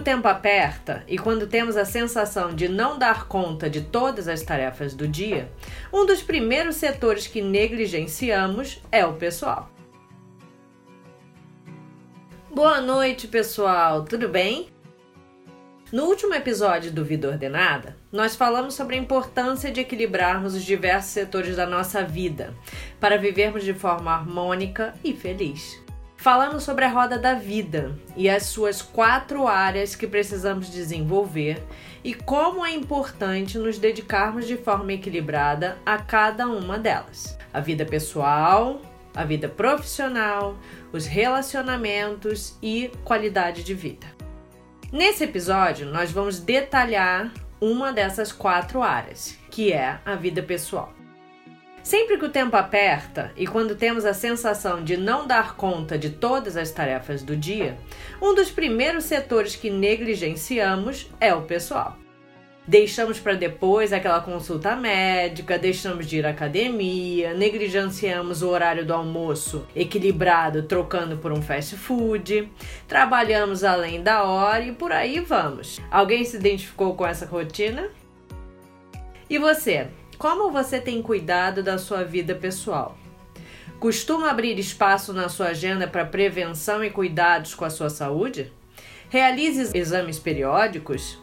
o tempo aperta e quando temos a sensação de não dar conta de todas as tarefas do dia, um dos primeiros setores que negligenciamos é o pessoal. Boa noite, pessoal, tudo bem? No último episódio do Vida Ordenada, nós falamos sobre a importância de equilibrarmos os diversos setores da nossa vida para vivermos de forma harmônica e feliz. Falamos sobre a roda da vida e as suas quatro áreas que precisamos desenvolver e como é importante nos dedicarmos de forma equilibrada a cada uma delas: a vida pessoal, a vida profissional, os relacionamentos e qualidade de vida. Nesse episódio, nós vamos detalhar uma dessas quatro áreas, que é a vida pessoal. Sempre que o tempo aperta e quando temos a sensação de não dar conta de todas as tarefas do dia, um dos primeiros setores que negligenciamos é o pessoal. Deixamos para depois aquela consulta médica, deixamos de ir à academia, negligenciamos o horário do almoço equilibrado trocando por um fast food, trabalhamos além da hora e por aí vamos. Alguém se identificou com essa rotina? E você? Como você tem cuidado da sua vida pessoal? Costuma abrir espaço na sua agenda para prevenção e cuidados com a sua saúde? Realize exames periódicos?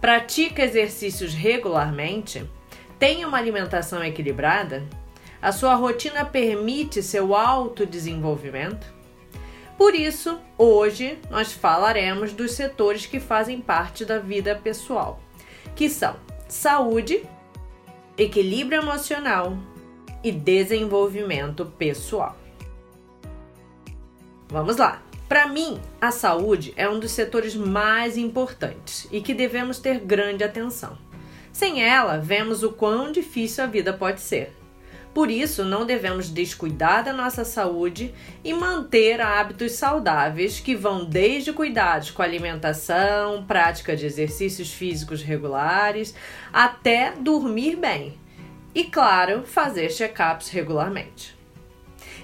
Pratica exercícios regularmente? Tem uma alimentação equilibrada? A sua rotina permite seu autodesenvolvimento? Por isso, hoje nós falaremos dos setores que fazem parte da vida pessoal, que são saúde, equilíbrio emocional e desenvolvimento pessoal. Vamos lá! Para mim, a saúde é um dos setores mais importantes e que devemos ter grande atenção. Sem ela, vemos o quão difícil a vida pode ser. Por isso, não devemos descuidar da nossa saúde e manter hábitos saudáveis que vão desde cuidados com alimentação, prática de exercícios físicos regulares, até dormir bem. E, claro, fazer check-ups regularmente.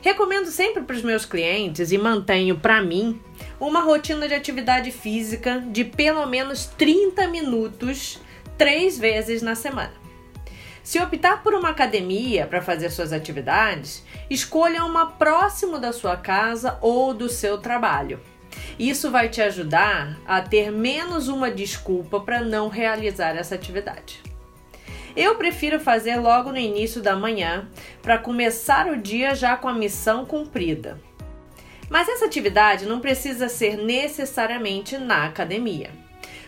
Recomendo sempre para os meus clientes e mantenho para mim uma rotina de atividade física de pelo menos 30 minutos três vezes na semana. Se optar por uma academia para fazer suas atividades, escolha uma próximo da sua casa ou do seu trabalho. Isso vai te ajudar a ter menos uma desculpa para não realizar essa atividade. Eu prefiro fazer logo no início da manhã para começar o dia já com a missão cumprida. Mas essa atividade não precisa ser necessariamente na academia.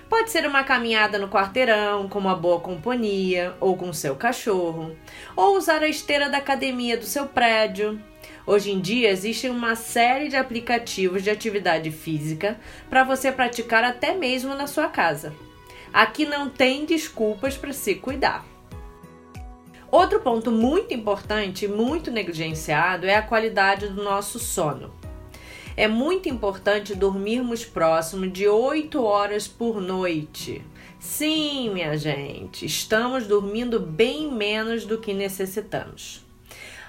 Pode ser uma caminhada no quarteirão, com uma boa companhia ou com seu cachorro, ou usar a esteira da academia do seu prédio. Hoje em dia existe uma série de aplicativos de atividade física para você praticar até mesmo na sua casa. Aqui não tem desculpas para se cuidar. Outro ponto muito importante muito negligenciado é a qualidade do nosso sono. É muito importante dormirmos próximo de 8 horas por noite. Sim, minha gente, estamos dormindo bem menos do que necessitamos.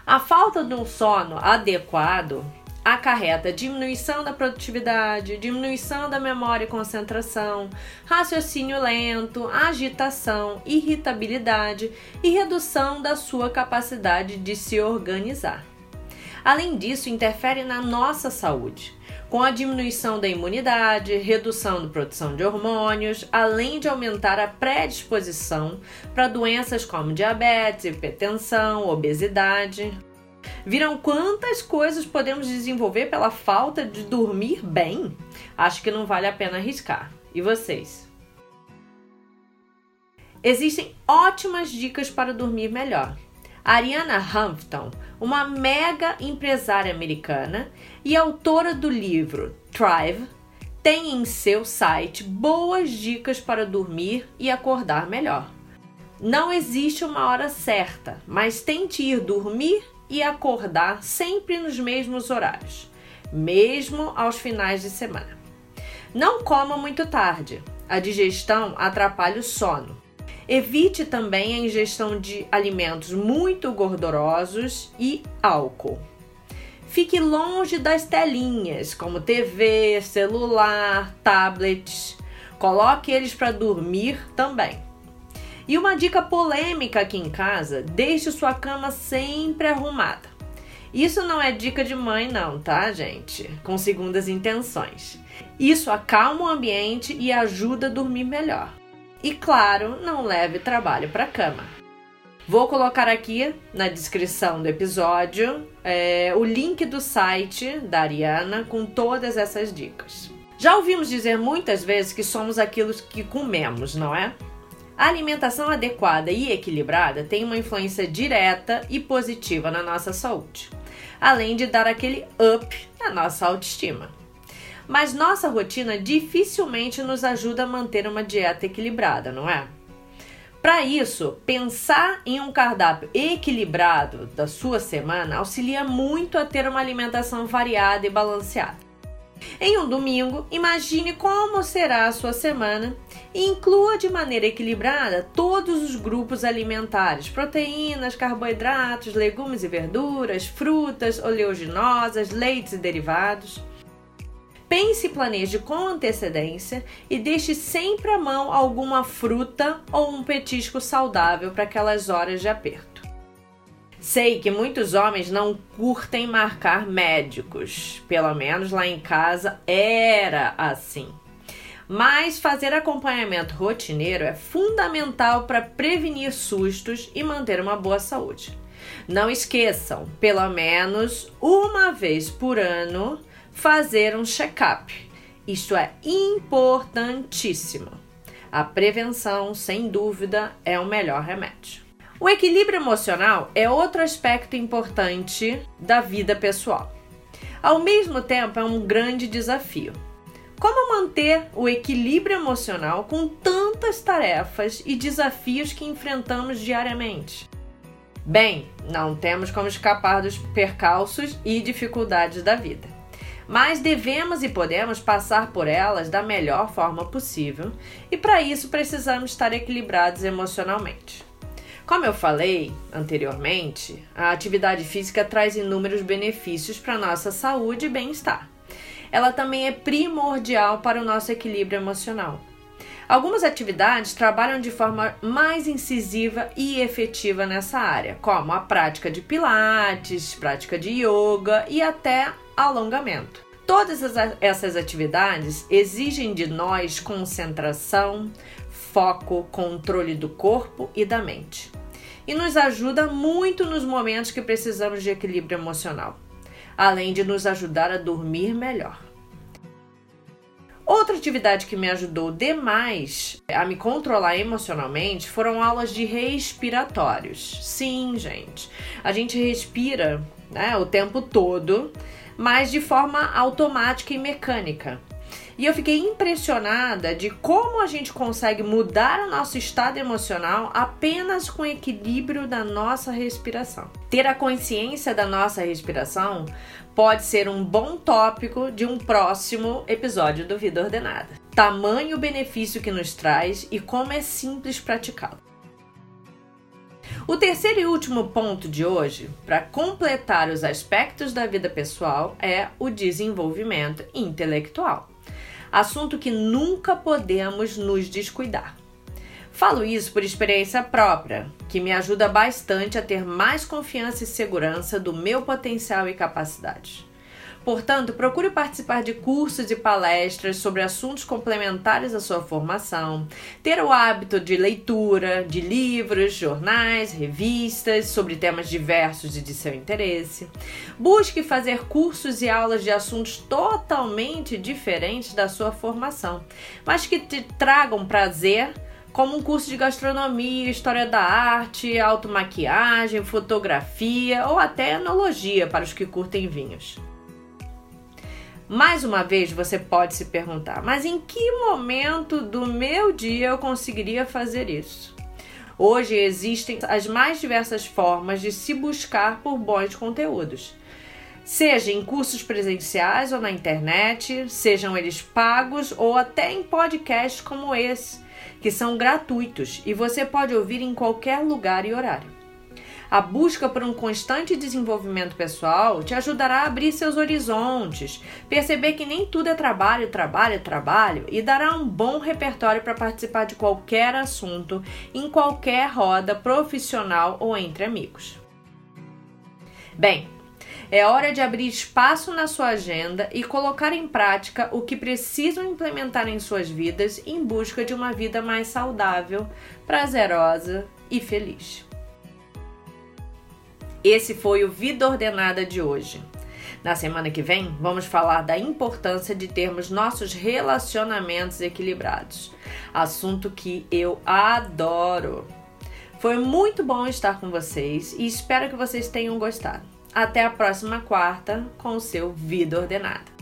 A falta de um sono adequado acarreta diminuição da produtividade, diminuição da memória e concentração, raciocínio lento, agitação, irritabilidade e redução da sua capacidade de se organizar. Além disso, interfere na nossa saúde, com a diminuição da imunidade, redução da produção de hormônios, além de aumentar a predisposição para doenças como diabetes, hipertensão, obesidade. Viram quantas coisas podemos desenvolver pela falta de dormir bem? Acho que não vale a pena arriscar. E vocês? Existem ótimas dicas para dormir melhor. Ariana Huffington, uma mega empresária americana e autora do livro Thrive, tem em seu site boas dicas para dormir e acordar melhor. Não existe uma hora certa, mas tente ir dormir e acordar sempre nos mesmos horários, mesmo aos finais de semana. Não coma muito tarde, a digestão atrapalha o sono Evite também a ingestão de alimentos muito gordurosos e álcool. Fique longe das telinhas, como TV, celular, tablets. Coloque eles para dormir também. E uma dica polêmica aqui em casa: deixe sua cama sempre arrumada. Isso não é dica de mãe, não, tá, gente? Com segundas intenções. Isso acalma o ambiente e ajuda a dormir melhor. E claro, não leve trabalho para cama. Vou colocar aqui na descrição do episódio é, o link do site da Ariana com todas essas dicas. Já ouvimos dizer muitas vezes que somos aquilo que comemos, não é? A alimentação adequada e equilibrada tem uma influência direta e positiva na nossa saúde, além de dar aquele up na nossa autoestima. Mas nossa rotina dificilmente nos ajuda a manter uma dieta equilibrada, não é? Para isso, pensar em um cardápio equilibrado da sua semana auxilia muito a ter uma alimentação variada e balanceada. Em um domingo, imagine como será a sua semana e inclua de maneira equilibrada todos os grupos alimentares: proteínas, carboidratos, legumes e verduras, frutas, oleaginosas, leites e derivados. Pense e planeje com antecedência e deixe sempre à mão alguma fruta ou um petisco saudável para aquelas horas de aperto. Sei que muitos homens não curtem marcar médicos, pelo menos lá em casa era assim. Mas fazer acompanhamento rotineiro é fundamental para prevenir sustos e manter uma boa saúde. Não esqueçam, pelo menos uma vez por ano, fazer um check-up. Isto é importantíssimo. A prevenção, sem dúvida, é o melhor remédio. O equilíbrio emocional é outro aspecto importante da vida pessoal. Ao mesmo tempo, é um grande desafio. Como manter o equilíbrio emocional com tantas tarefas e desafios que enfrentamos diariamente? Bem, não temos como escapar dos percalços e dificuldades da vida, mas devemos e podemos passar por elas da melhor forma possível e para isso precisamos estar equilibrados emocionalmente. Como eu falei anteriormente, a atividade física traz inúmeros benefícios para nossa saúde e bem-estar. Ela também é primordial para o nosso equilíbrio emocional. Algumas atividades trabalham de forma mais incisiva e efetiva nessa área, como a prática de pilates, prática de yoga e até alongamento. Todas essas atividades exigem de nós concentração, foco, controle do corpo e da mente e nos ajuda muito nos momentos que precisamos de equilíbrio emocional, além de nos ajudar a dormir melhor. Outra atividade que me ajudou demais a me controlar emocionalmente foram aulas de respiratórios. Sim, gente, a gente respira né, o tempo todo, mas de forma automática e mecânica. E eu fiquei impressionada de como a gente consegue mudar o nosso estado emocional apenas com o equilíbrio da nossa respiração. Ter a consciência da nossa respiração pode ser um bom tópico de um próximo episódio do Vida Ordenada. Tamanho benefício que nos traz e como é simples praticá-lo. O terceiro e último ponto de hoje, para completar os aspectos da vida pessoal, é o desenvolvimento intelectual assunto que nunca podemos nos descuidar. Falo isso por experiência própria, que me ajuda bastante a ter mais confiança e segurança do meu potencial e capacidade. Portanto, procure participar de cursos e palestras sobre assuntos complementares à sua formação, ter o hábito de leitura de livros, jornais, revistas sobre temas diversos e de seu interesse. Busque fazer cursos e aulas de assuntos totalmente diferentes da sua formação, mas que te tragam prazer como um curso de gastronomia, história da arte, automaquiagem, fotografia ou até enologia para os que curtem vinhos. Mais uma vez você pode se perguntar: mas em que momento do meu dia eu conseguiria fazer isso? Hoje existem as mais diversas formas de se buscar por bons conteúdos. Seja em cursos presenciais ou na internet, sejam eles pagos ou até em podcasts como esse, que são gratuitos e você pode ouvir em qualquer lugar e horário. A busca por um constante desenvolvimento pessoal te ajudará a abrir seus horizontes, perceber que nem tudo é trabalho, trabalho, trabalho e dará um bom repertório para participar de qualquer assunto, em qualquer roda profissional ou entre amigos. Bem, é hora de abrir espaço na sua agenda e colocar em prática o que precisam implementar em suas vidas em busca de uma vida mais saudável, prazerosa e feliz. Esse foi o Vida Ordenada de hoje. Na semana que vem, vamos falar da importância de termos nossos relacionamentos equilibrados. Assunto que eu adoro. Foi muito bom estar com vocês e espero que vocês tenham gostado. Até a próxima quarta com o seu Vida Ordenada.